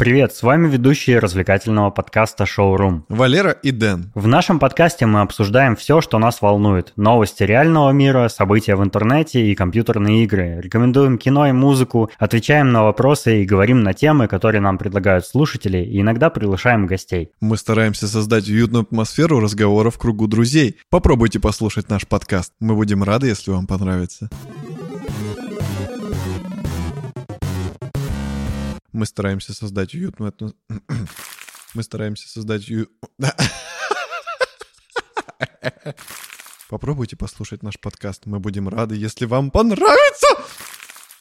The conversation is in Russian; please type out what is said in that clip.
Привет, с вами ведущие развлекательного подкаста «Шоурум». Валера и Дэн. В нашем подкасте мы обсуждаем все, что нас волнует. Новости реального мира, события в интернете и компьютерные игры. Рекомендуем кино и музыку, отвечаем на вопросы и говорим на темы, которые нам предлагают слушатели, и иногда приглашаем гостей. Мы стараемся создать уютную атмосферу разговора в кругу друзей. Попробуйте послушать наш подкаст. Мы будем рады, если вам понравится. Мы стараемся создать уютную атмосферу. Мы стараемся создать. Попробуйте послушать наш подкаст. Мы будем рады, если вам понравится.